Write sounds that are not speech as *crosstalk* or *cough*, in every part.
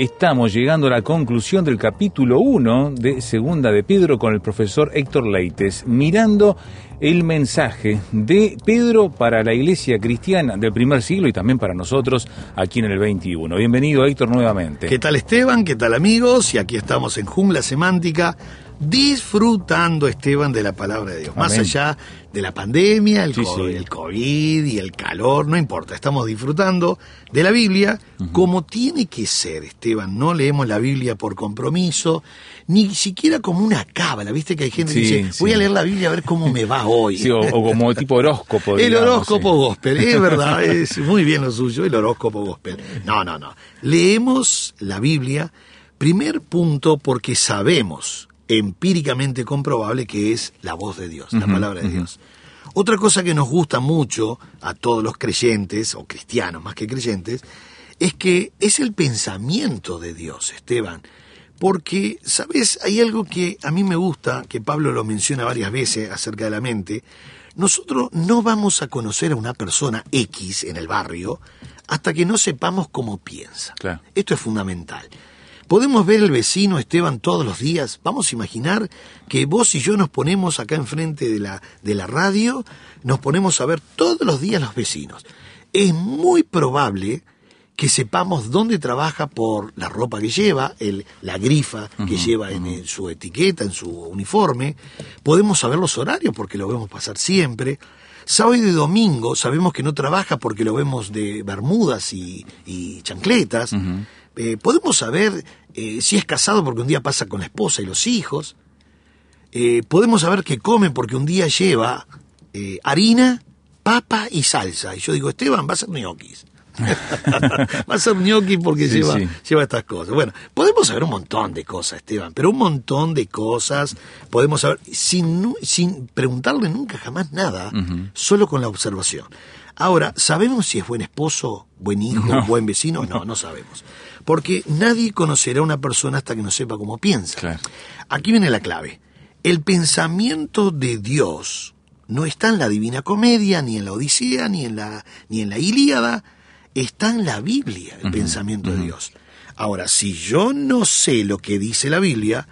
Estamos llegando a la conclusión del capítulo 1 de Segunda de Pedro con el profesor Héctor Leites, mirando el mensaje de Pedro para la iglesia cristiana del primer siglo y también para nosotros aquí en el 21. Bienvenido Héctor nuevamente. ¿Qué tal Esteban? ¿Qué tal amigos? Y aquí estamos en Jungla Semántica, disfrutando Esteban de la palabra de Dios. Más allá de la pandemia, el, Sí, co- sí. el COVID y el calor, no importa, estamos disfrutando de la Biblia como tiene que ser, Esteban. No leemos la Biblia por compromiso, ni siquiera como una cábala. Viste que hay gente que dice, voy a leer la Biblia a ver cómo me va hoy. Sí, o, o como tipo horóscopo. *laughs* El horóscopo gospel, es *laughs* verdad, es muy bien lo suyo, el horóscopo gospel. No, no, no. Leemos la Biblia, primer punto, porque sabemos, empíricamente comprobable, que es la voz de Dios, la palabra de. Dios. Otra cosa que nos gusta mucho a todos los creyentes, o cristianos más que creyentes, es que es el pensamiento de Dios, Esteban. Porque, ¿sabes? Hay algo que a mí me gusta, que Pablo lo menciona varias veces acerca de la mente. Nosotros no vamos a conocer a una persona X en el barrio hasta que no sepamos cómo piensa. Claro. Esto es fundamental. Podemos ver el vecino Esteban todos los días. Vamos a imaginar que vos y yo nos ponemos acá enfrente de la, de la radio, nos ponemos a ver todos los días los vecinos. Es muy probable que sepamos dónde trabaja por la ropa que lleva, el, la grifa que lleva en, en su etiqueta, en su uniforme. Podemos saber los horarios porque lo vemos pasar siempre. Sábado y domingo sabemos que no trabaja porque lo vemos de bermudas y, y chancletas. Eh, podemos saber eh, si es casado porque un día pasa con la esposa y los hijos. Eh, podemos saber que come porque un día lleva harina, papa y salsa. Y yo digo, Esteban, va a ser ñoquis. *laughs* va a ser ñoquis porque Sí, lleva, sí. lleva estas cosas. Bueno, podemos saber un montón de cosas, Esteban, pero un montón de cosas podemos saber sin, sin preguntarle nunca jamás nada, solo con la observación. Ahora, ¿sabemos si es buen esposo, buen hijo, No. buen vecino? No, no sabemos. Porque nadie conocerá a una persona hasta que no sepa cómo piensa. Claro. Aquí viene la clave. El pensamiento de Dios no está en la Divina Comedia, ni en la Odisea, ni en la, ni en la Ilíada. Está en la Biblia, el pensamiento de Dios. Ahora, si yo no sé lo que dice la Biblia,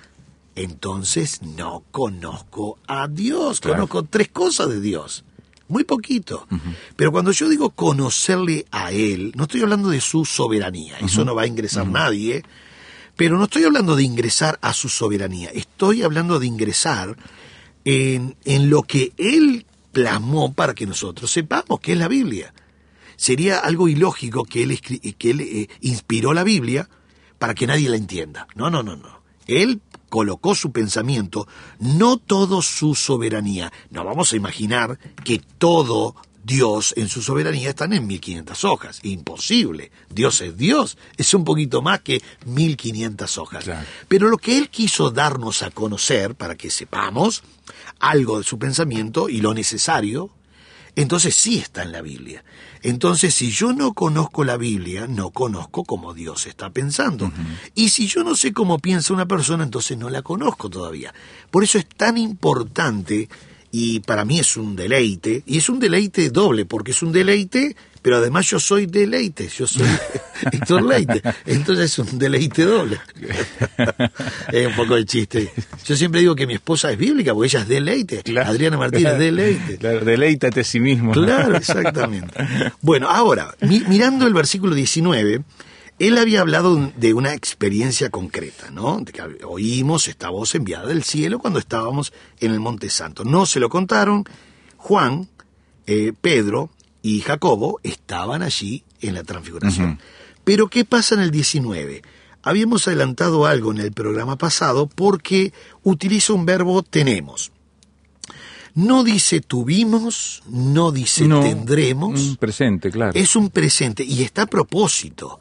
entonces no conozco a Dios. Claro. Conozco tres cosas de Dios. Muy poquito. Pero cuando yo digo conocerle a Él, no estoy hablando de su soberanía. Eso no va a ingresar nadie. Pero no estoy hablando de ingresar a su soberanía. Estoy hablando de ingresar en, en lo que Él plasmó para que nosotros sepamos que es la Biblia. Sería algo ilógico que Él, que él eh, inspiró la Biblia para que nadie la entienda. No, no, no, no. Él colocó su pensamiento, no todo su soberanía. No vamos a imaginar que todo Dios en su soberanía están en 1500 hojas. Imposible. Dios es Dios. Es un poquito más que 1500 hojas. Claro. Pero lo que Él quiso darnos a conocer, para que sepamos algo de su pensamiento y lo necesario, entonces sí está en la Biblia. Entonces, si yo no conozco la Biblia, no conozco cómo Dios está pensando. Y si yo no sé cómo piensa una persona, entonces no la conozco todavía. Por eso es tan importante, y para mí es un deleite, y es un deleite doble, porque es un deleite, pero además yo soy deleite, yo soy *laughs* Héctor Leite. Entonces es un deleite doble. *laughs* es un poco de chiste. Yo siempre digo que mi esposa es bíblica, porque ella es deleite. Claro. Adriana Martínez, deleite. Claro, deleítate a sí mismo. Claro, exactamente. Bueno, ahora, mi- mirando el versículo 19, Él había hablado de una experiencia concreta, ¿no? De que oímos esta voz enviada del cielo cuando estábamos en el Monte Santo. No se lo contaron. Juan, eh, Pedro y Jacobo estaban allí en la transfiguración. Pero ¿qué pasa en el 19? Habíamos adelantado algo en el programa pasado porque utiliza un verbo tenemos. No dice tuvimos, no dice No, tendremos. un presente, claro. Es un presente y está a propósito.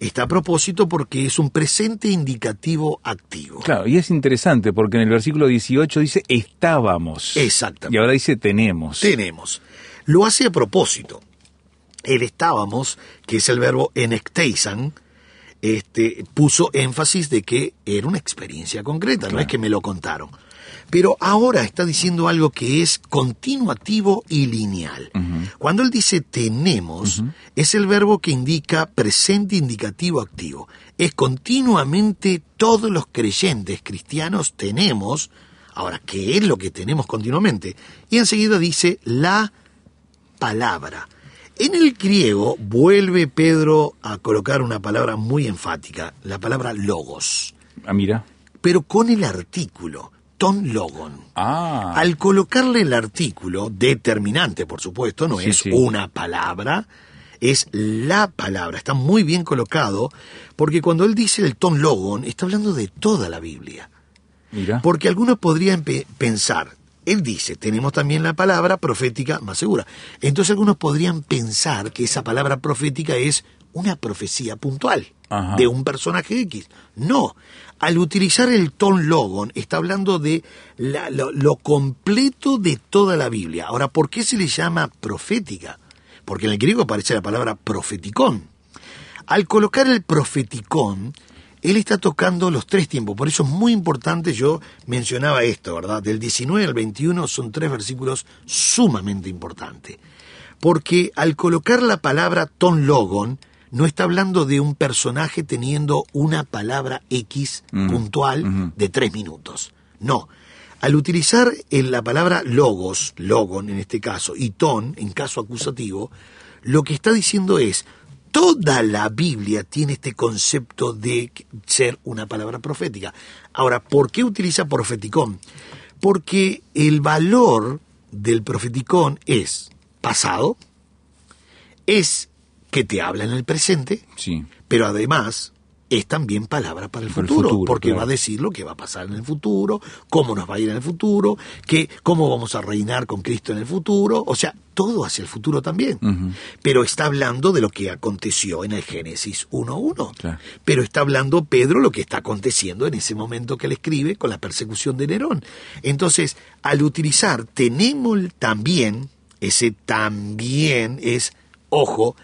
Está a propósito porque es un presente indicativo activo. Claro, y es interesante porque en el versículo 18 dice estábamos. Exactamente. Y ahora dice tenemos. Tenemos. Lo hace a propósito. El estábamos, que es el verbo enecteisan, este, puso énfasis de que era una experiencia concreta, no es que me lo contaron. Pero ahora está diciendo algo que es continuativo y lineal. Cuando él dice tenemos, es el verbo que indica presente indicativo activo. Es continuamente todos los creyentes cristianos tenemos. Ahora, ¿qué es lo que tenemos continuamente? Y enseguida dice la palabra. En el griego vuelve Pedro a colocar una palabra muy enfática, la palabra logos, Ah, mira. pero con el artículo, ton logon. Ah. Al colocarle el artículo, determinante por supuesto, no Sí, es sí. una palabra, es la palabra, está muy bien colocado, porque cuando él dice el ton logon, está hablando de toda la Biblia. Mira. Porque algunos podrían pe- pensar, él dice, tenemos también la palabra profética más segura. Entonces algunos podrían pensar que esa palabra profética es una profecía puntual Ajá. de un personaje X. No, al utilizar el ton logon está hablando de la- lo, lo completo de toda la Biblia. Ahora, ¿por qué se le llama profética? Porque en el griego aparece la palabra profeticón. Al colocar el profeticón, él está tocando los tres tiempos. Por eso es muy importante, yo mencionaba esto, ¿verdad? Del 19 al 21 son tres versículos sumamente importantes. Porque al colocar la palabra ton logon, no está hablando de un personaje teniendo una palabra X puntual de tres minutos. No. Al utilizar en la palabra logos, logon en este caso, y ton en caso acusativo, lo que está diciendo es, toda la Biblia tiene este concepto de ser una palabra profética. Ahora, ¿por qué utiliza profeticón? Porque el valor del profeticón es pasado, es que te habla en el presente, Sí. pero además es también palabra para el futuro, porque claro. va a decir lo que va a pasar en el futuro, cómo nos va a ir en el futuro, que, cómo vamos a reinar con Cristo en el futuro, o sea, todo hacia el futuro también. Pero está hablando de lo que aconteció en el Génesis 1.1. Claro. Pero está hablando Pedro lo que está aconteciendo en ese momento que él escribe con la persecución de Nerón. Entonces, al utilizar tenemos también, ese también es, ojo,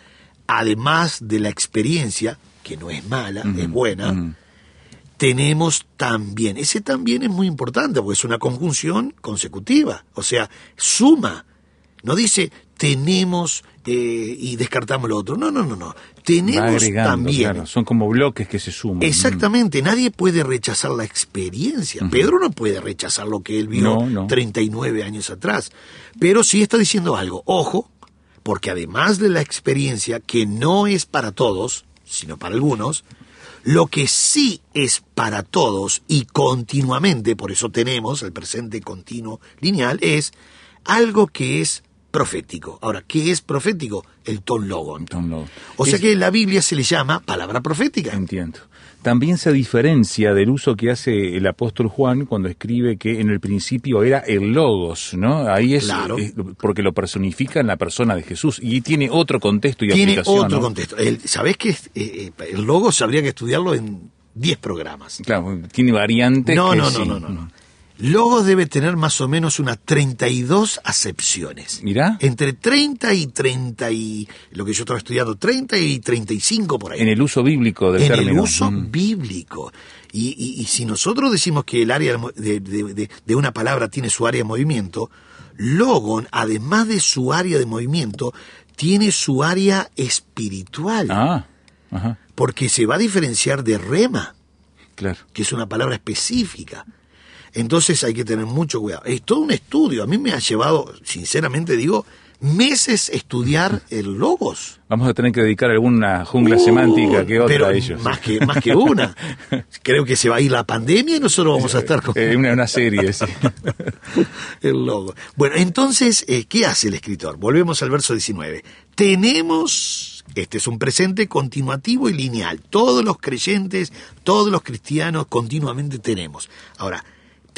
además de la experiencia, que no es mala, es buena, tenemos también. Ese también es muy importante porque es una conjunción consecutiva, o sea, suma. No dice tenemos eh, y descartamos lo otro. No, no, no, no. Tenemos también. claro. Son como bloques que se suman. Exactamente, nadie puede rechazar la experiencia. Pedro no puede rechazar lo que él vio No, no. 39 años atrás. Pero sí está diciendo algo. Ojo, porque además de la experiencia, que no es para todos, sino para algunos, lo que sí es para todos y continuamente, por eso tenemos el presente continuo lineal, es algo que es profético. Ahora, ¿qué es profético? El logon. Tom Lowe. O sea que la Biblia se le llama palabra profética. Entiendo. También se diferencia del uso que hace el apóstol Juan cuando escribe que en el principio era el logos, ¿no? Ahí es, Claro. es porque lo personifica en la persona de Jesús y tiene otro contexto y Tiene aplicación. otro ¿no? contexto. El- ¿Sabés que el logos habría que estudiarlo en 10 programas? Claro, tiene variantes. No, que no, sí. no, no, no, no. Logos debe tener más o menos unas 32 acepciones. Mirá. Entre 30 y 30 y... Lo que yo estaba estudiando, 30 y 35 por ahí. En el uso bíblico del en término. el uso Mm. bíblico. Y, y- y si nosotros decimos que el área de- de una palabra tiene su área de movimiento, logon, además de su área de movimiento, tiene su área espiritual, Ah, ajá, porque se va a diferenciar de rema, claro. que es una palabra específica. Entonces hay que tener mucho cuidado. Es todo un estudio. A mí me ha llevado, sinceramente digo, meses estudiar el logos. Vamos a tener que dedicar alguna jungla Uh, semántica que otra pero a ellos. Más que, más que una. *laughs* Creo que se va a ir la pandemia y nosotros vamos a estar con Eh, una, una serie, *laughs* sí. el logo. Bueno, entonces, eh, ¿qué hace el escritor? Volvemos al verso 19. Tenemos, este es un presente continuativo y lineal. Todos los creyentes, todos los cristianos continuamente tenemos. Ahora,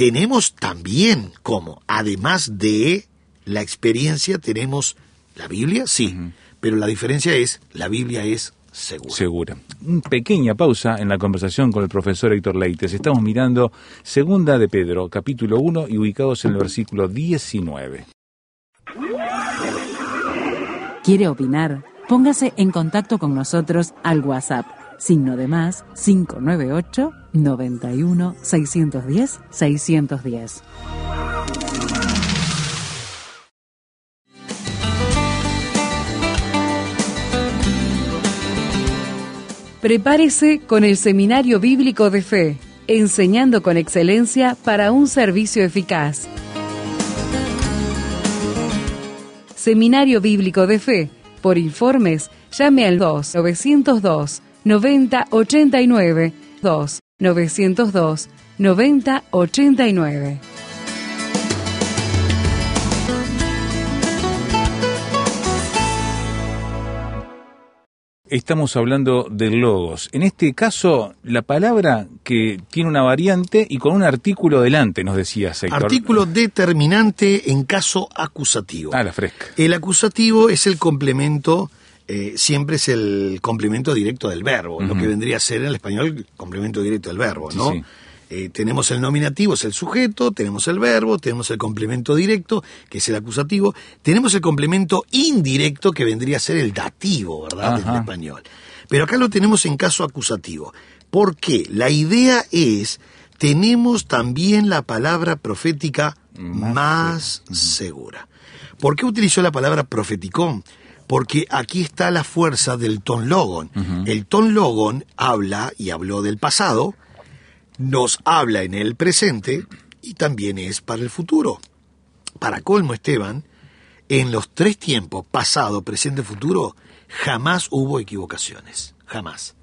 tenemos también como, además de la experiencia, tenemos la Biblia, sí, pero la diferencia es, la Biblia es segura. Segura. Una pequeña pausa en la conversación con el profesor Héctor Leites. Estamos mirando Segunda de Pedro, capítulo 1 y ubicados en el versículo 19. ¿Quiere opinar? Póngase en contacto con nosotros al WhatsApp. Signo de más 598 91 610 610. Prepárese con el Seminario Bíblico de Fe, enseñando con excelencia para un servicio eficaz. Seminario Bíblico de Fe. Por informes, llame al 2 902 9089 2 902 9089. Estamos hablando de logos. En este caso, la palabra que tiene una variante y con un artículo delante, nos decía Héctor. Artículo determinante en caso acusativo. Ah, la fresca. El acusativo es el complemento, eh, siempre es el complemento directo del verbo, lo que vendría a ser en el español el complemento directo del verbo, ¿no? sí. Eh, tenemos el nominativo, es el sujeto, tenemos el verbo, tenemos el complemento directo, que es el acusativo, tenemos el complemento indirecto, que vendría a ser el dativo, ¿verdad? En español. Pero acá lo tenemos en caso acusativo. ¿Por qué? La idea es, tenemos también la palabra profética más, segura. ¿Por qué utilizó la palabra profeticón? Porque aquí está la fuerza del ton logon. El ton logon habla y habló del pasado, nos habla en el presente y también es para el futuro. Para colmo, Esteban, en los tres tiempos, pasado, presente, futuro, jamás hubo equivocaciones. Jamás.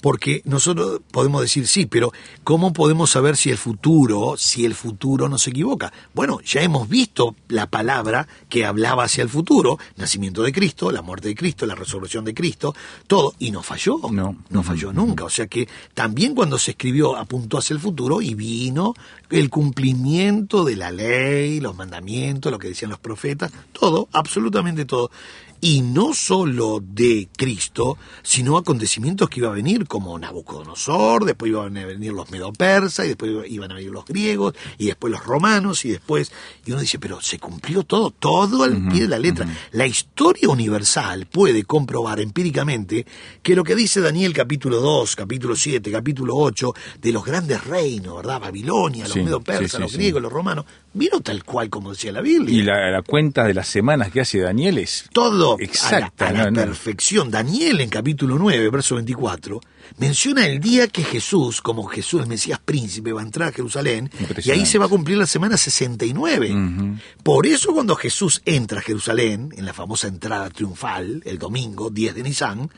Porque nosotros podemos decir sí, pero ¿cómo podemos saber si el futuro, si el futuro no se equivoca? Bueno, ya hemos visto la palabra que hablaba hacia el futuro, nacimiento de Cristo, la muerte de Cristo, la resurrección de Cristo, todo, y no falló. No. No falló nunca. O sea que también cuando se escribió apuntó hacia el futuro y vino el cumplimiento de la ley, los mandamientos, lo que decían los profetas, todo, absolutamente todo. Y no solo de Cristo, sino acontecimientos que iba a venir, como Nabucodonosor, después iban a venir los medopersas, y después iban a venir los griegos, y después los romanos, y después... Y uno dice, pero se cumplió todo, todo al pie de la letra. La historia universal puede comprobar empíricamente que lo que dice Daniel capítulo 2, capítulo 7, capítulo 8, de los grandes reinos, ¿verdad? Babilonia, los Sí, medo-persas, sí, sí, los griegos, los romanos, vino tal cual como decía la Biblia. Y la, la cuenta de las semanas que hace Daniel es Todo exacta. a la, a la no, no. perfección. Daniel en capítulo 9, verso 24, menciona el día que Jesús, como Jesús, el Mesías príncipe, va a entrar a Jerusalén y ahí se va a cumplir la semana 69. Ujú. Por eso cuando Jesús entra a Jerusalén, en la famosa entrada triunfal, el domingo 10 de Nisan,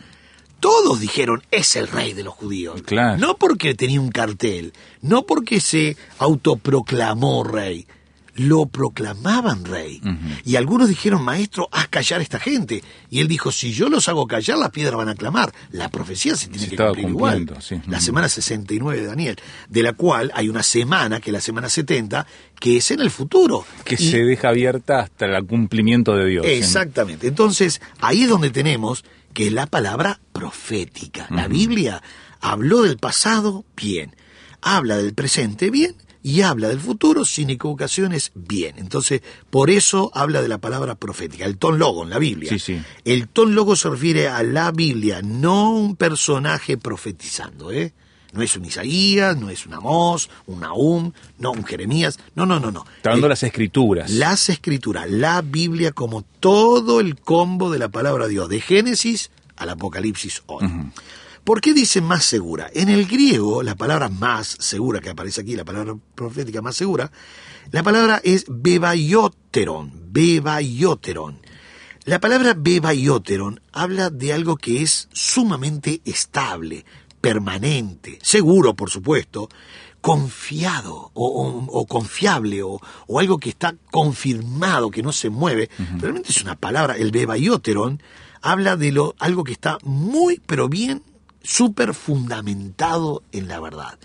todos dijeron, es el rey de los judíos. Claro. No porque tenía un cartel, no porque se autoproclamó rey, lo proclamaban rey. Y algunos dijeron, maestro, haz callar a esta gente. Y él dijo, si yo los hago callar, las piedras van a clamar. La profecía se tiene Se que cumplir igual. sí. La semana 69 de Daniel, de la cual hay una semana, que es la semana 70, que es en el futuro. Que Y- se deja abierta hasta el cumplimiento de Dios. ¿sí? Exactamente. Entonces, ahí es donde tenemos que es la palabra profética. La Biblia habló del pasado bien, habla del presente bien y habla del futuro sin equivocaciones bien. Entonces, por eso habla de la palabra profética, el ton logo en la Biblia. Sí, sí. El ton logo se refiere a la Biblia, no un personaje profetizando, ¿eh? No es un Isaías, no es un Amós, un Nahum, no un Jeremías, no, no, no, no. Está dando El- las escrituras. las escrituras, la Biblia como todo el combo de la palabra de Dios, de Génesis al Apocalipsis hoy. ¿Por qué dice más segura? En el griego, la palabra más segura que aparece aquí, la palabra profética más segura, la palabra es bebayoteron, bebayoteron. La palabra bebaioteron habla de algo que es sumamente estable, permanente, seguro, por supuesto, confiado o, o- o confiable o, o algo que está confirmado, que no se mueve. Realmente es una palabra, el bebaioteron habla de lo, algo que está muy, pero bien, súper fundamentado en la verdad.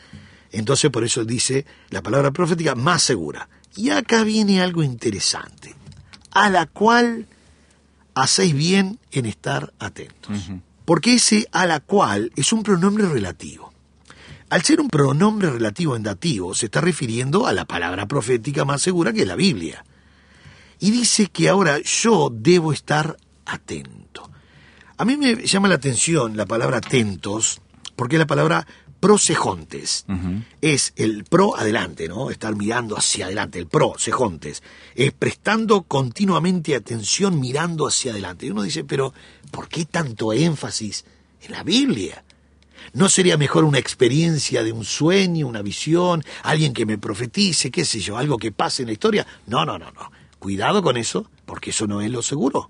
Entonces por eso dice la palabra profética más segura. Y acá viene algo interesante, a la cual hacéis bien en estar atentos. Porque ese a la cual es un pronombre relativo. Al ser un pronombre relativo en dativo, se está refiriendo a la palabra profética más segura que es la Biblia. Y dice que ahora yo debo estar atento. A mí me llama la atención la palabra atentos, porque es la palabra prosejontes. Es el pro adelante, ¿no? Estar mirando hacia adelante, el pro, sejontes. Es prestando continuamente atención mirando hacia adelante. Y uno dice, pero ¿por qué tanto énfasis en la Biblia? ¿No sería mejor una experiencia de un sueño, una visión, alguien que me profetice, qué sé yo, algo que pase en la historia? No, no, no, no. Cuidado con eso, porque eso no es lo seguro.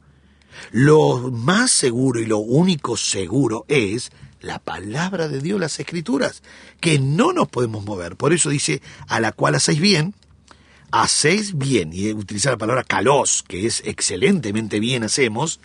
Lo más seguro y lo único seguro es la palabra de Dios, las escrituras, que no nos podemos mover. Por eso dice, a la cual hacéis bien, hacéis bien, y utiliza la palabra calos, que es excelentemente bien hacemos,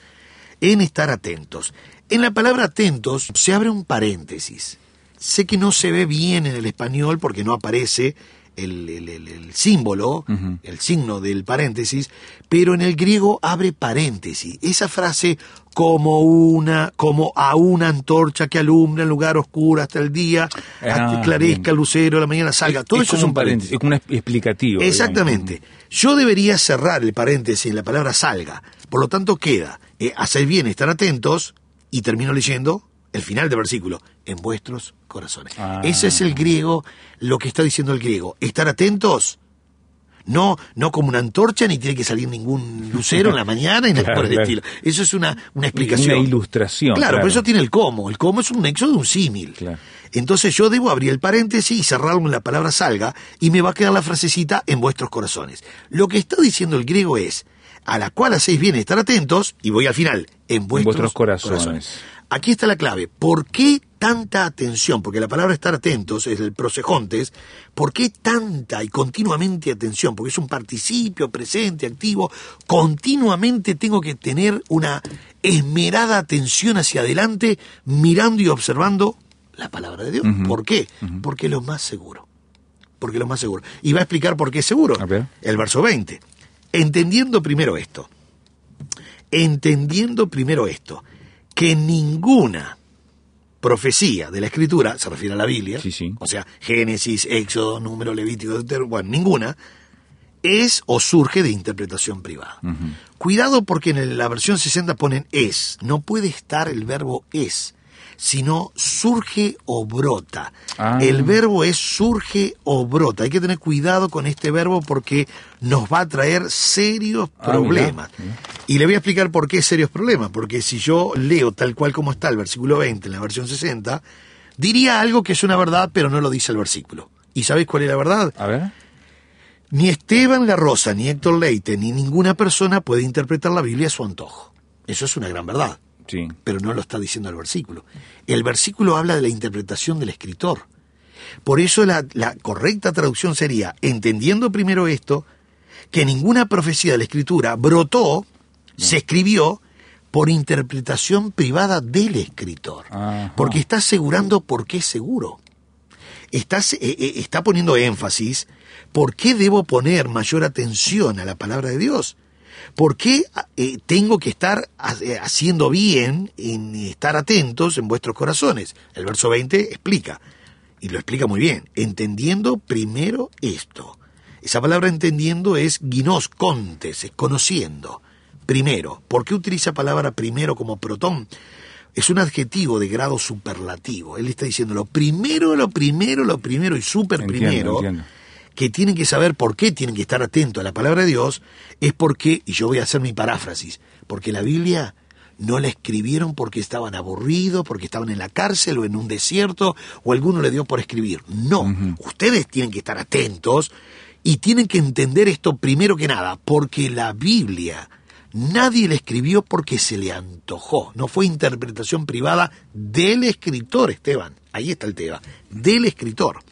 en estar atentos. En la palabra atentos se abre un paréntesis. Sé que no se ve bien en el español porque no aparece el, el- el- el símbolo, el signo del paréntesis, pero en el griego abre paréntesis. Esa frase como una, como a una antorcha que alumbra en lugar oscuro hasta el día, hasta Ah, clarezca bien. el lucero, la mañana salga. Todo eso es un paréntesis, es como un explicativo. digamos. Exactamente. Yo debería cerrar el paréntesis en la palabra salga. Por lo tanto, queda eh, hacer bien, estar atentos, y termino leyendo el final del versículo, en vuestros corazones. Ah. Ese es el griego, lo que está diciendo el griego. Estar atentos. No, no como una antorcha, ni tiene que salir ningún lucero en la mañana y nada Claro, por el claro. estilo. Eso es una, una explicación. Una ilustración. Claro, claro. pero eso tiene el cómo. El cómo es un nexo de un símil. Entonces yo debo abrir el paréntesis y cerrarlo en la palabra salga y me va a quedar la frasecita en vuestros corazones. Lo que está diciendo el griego es, a la cual hacéis bien estar atentos, y voy al final, en vuestros, vuestros corazones. Aquí está la clave. ¿Por qué tanta atención? Porque la palabra estar atentos es el prosejontes. ¿Por qué tanta y continuamente atención? Porque es un participio presente, activo. Continuamente tengo que tener una esmerada atención hacia adelante, mirando y observando la palabra de Dios. ¿Por qué? Porque es lo más seguro. Porque es lo más seguro. Y va a explicar por qué es seguro. El verso 20. Entendiendo primero esto. Entendiendo primero esto. Que ninguna profecía de la escritura, se refiere a la Biblia, Sí, sí. o sea, Génesis, Éxodo, Número, Levítico, Deuteronomio, bueno, ninguna, es o surge de interpretación privada. Cuidado porque en la versión 60 ponen es, no puede estar el verbo es, sino surge o brota. Ah. El verbo es surge o brota. Hay que tener cuidado con este verbo porque nos va a traer serios Ah, problemas. mirá, Y le voy a explicar por qué serios problemas, porque si yo leo tal cual como está el versículo 20 en la versión 60, diría algo que es una verdad, pero no lo dice el versículo. ¿Y sabéis cuál es la verdad? A ver. Ni Esteban La Rosa, ni Héctor Leite, ni ninguna persona puede interpretar la Biblia a su antojo. Eso es una gran verdad, Sí. pero no lo está diciendo el versículo. El versículo habla de la interpretación del escritor. Por eso la, la correcta traducción sería, entendiendo primero esto, que ninguna profecía de la escritura brotó, se escribió por interpretación privada del escritor. Ajá. Porque está asegurando por qué es seguro está, eh, eh, está poniendo énfasis, ¿por qué debo poner mayor atención a la palabra de Dios? ¿Por qué eh, tengo que estar eh, haciendo bien en estar atentos en vuestros corazones? El verso 20 explica, y lo explica muy bien, entendiendo primero esto. Esa palabra entendiendo es ginos contes, es conociendo. Primero, ¿por qué utiliza palabra primero como protón? Es un adjetivo de grado superlativo. Él está diciendo lo primero, lo primero, lo primero y super Entiendo, primero entiendo. Que tienen que saber por qué tienen que estar atentos a la palabra de Dios es porque, y yo voy a hacer mi paráfrasis, porque la Biblia no la escribieron porque estaban aburridos, porque estaban en la cárcel o en un desierto, o alguno le dio por escribir. No, ustedes tienen que estar atentos y tienen que entender esto primero que nada, porque la Biblia Nadie le escribió porque se le antojó. No fue interpretación privada del escritor, Esteban. Ahí está el tema. Del escritor.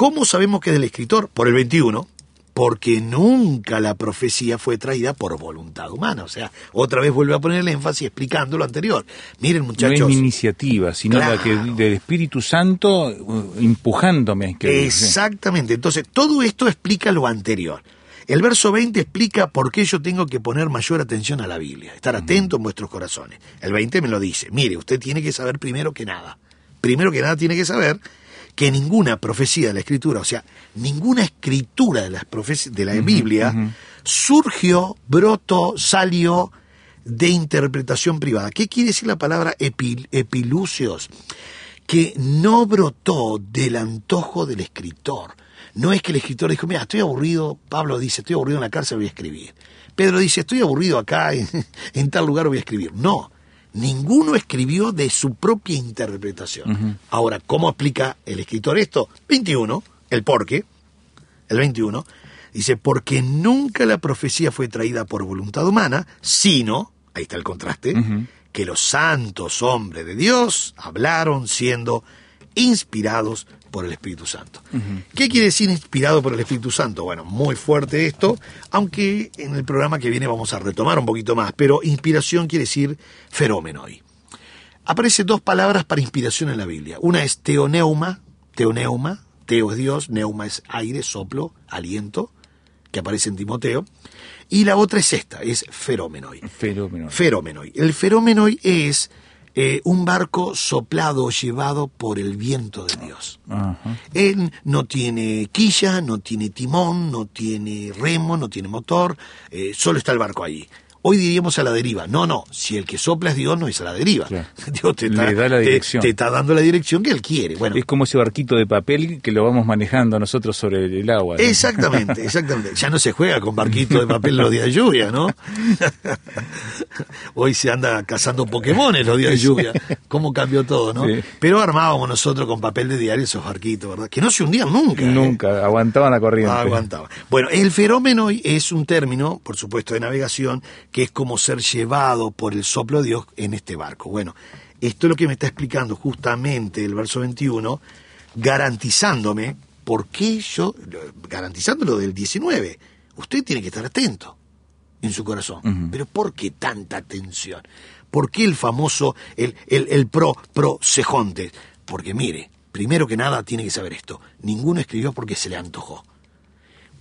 ¿Cómo sabemos que es del escritor? Por el 21. Porque nunca la profecía fue traída por voluntad humana. O sea, otra vez vuelve a poner el énfasis explicando lo anterior. Miren, muchachos. No es mi iniciativa, sino la que del Espíritu Santo uh, empujándome a escribir. Exactamente. Entonces, todo esto explica lo anterior. El verso 20 explica por qué yo tengo que poner mayor atención a la Biblia, estar atento en vuestros corazones. El 20 me lo dice, mire, usted tiene que saber primero que nada, primero que nada tiene que saber que ninguna profecía de la Escritura, o sea, ninguna escritura de, las de la Biblia, surgió, brotó, salió de interpretación privada. ¿Qué quiere decir la palabra epilucios? Que no brotó del antojo del escritor, no es que el escritor dijo, mira, estoy aburrido, Pablo dice, estoy aburrido en la cárcel, voy a escribir. Pedro dice, estoy aburrido acá, *laughs* en, tal lugar voy a escribir. No, ninguno escribió de su propia interpretación. Ahora, ¿cómo explica el escritor esto? 21, el por qué, el 21, dice, porque nunca la profecía fue traída por voluntad humana, sino, ahí está el contraste, que los santos hombres de Dios hablaron siendo inspirados por el Espíritu Santo. ¿Qué quiere decir inspirado por el Espíritu Santo? Bueno, muy fuerte esto, aunque en el programa que viene vamos a retomar un poquito más, pero inspiración quiere decir fenómeno hoy. Aparecen dos palabras para inspiración en la Biblia. Una es teoneuma, teoneuma, teo es Dios, neuma es aire, soplo, aliento, que aparece en Timoteo. Y la otra es esta, es feromenoi. Feromenoi. El feromenoi es eh, un barco soplado, llevado por el viento de Dios. Él no tiene quilla, no tiene timón, no tiene remo, no tiene motor, eh, solo está el barco ahí. Hoy diríamos a la deriva. No, no, si el que sopla es Dios, no es a la deriva. *laughs* Dios te está, da la dirección. Te, está dando la dirección que Él quiere. Bueno, es como ese barquito de papel que lo vamos manejando nosotros sobre el agua. Exactamente, exactamente. Ya no se juega con barquito de papel los días de lluvia, ¿no? *laughs* Hoy se anda cazando Pokémon los días de lluvia. ¿Cómo cambió todo, no? Pero armábamos nosotros con papel de diario esos barquitos, ¿verdad? Que no se hundían nunca. ¿eh? Nunca, aguantaban la corriente. aguantaban. Bueno, el fenómeno es un término, por supuesto, de navegación que es como ser llevado por el soplo de Dios en este barco. Bueno, esto es lo que me está explicando justamente el verso 21, garantizándome, ¿por qué yo, garantizándolo del 19? Usted tiene que estar atento en su corazón. Pero ¿por qué tanta atención? ¿Por qué el famoso, el, el, el pro, pro cejonte? Porque mire, primero que nada tiene que saber esto. Ninguno escribió porque se le antojó.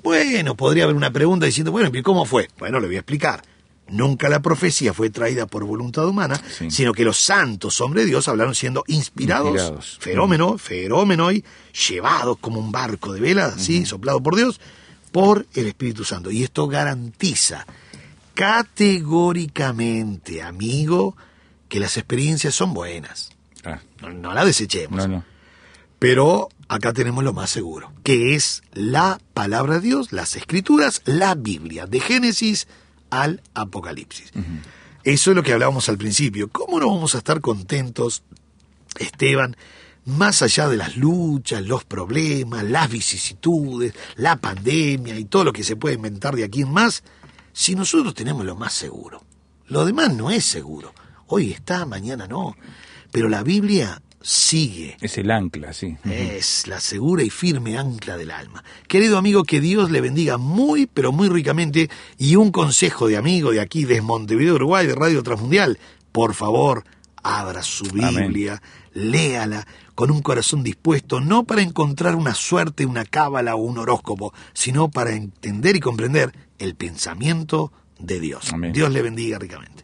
Bueno, podría haber una pregunta diciendo, bueno, ¿y cómo fue? Bueno, le voy a explicar. Nunca la profecía fue traída por voluntad humana, sino que los santos hombres de Dios hablaron siendo inspirados, fenómeno, fenómeno y llevados como un barco de vela, así, soplado por Dios, por el Espíritu Santo. Y esto garantiza categóricamente, amigo, que las experiencias son buenas. Ah. No, no, la desechemos. Pero acá tenemos lo más seguro, que es la palabra de Dios, las escrituras, la Biblia, de Génesis al Apocalipsis. Eso es lo que hablábamos al principio. ¿Cómo no vamos a estar contentos, Esteban, más allá de las luchas, los problemas, las vicisitudes, la pandemia y todo lo que se puede inventar de aquí en más, si nosotros tenemos lo más seguro? Lo demás no es seguro. Hoy está, mañana no. Pero la Biblia sigue. Es el ancla, sí. Es la segura y firme ancla del alma. Querido amigo, que Dios le bendiga muy, pero muy ricamente. Y un consejo de amigo de aquí, de Montevideo, Uruguay, de Radio Transmundial. Por favor, abra su Biblia, léala con un corazón dispuesto, no para encontrar una suerte, una cábala o un horóscopo, sino para entender y comprender el pensamiento de Dios. Dios le bendiga ricamente.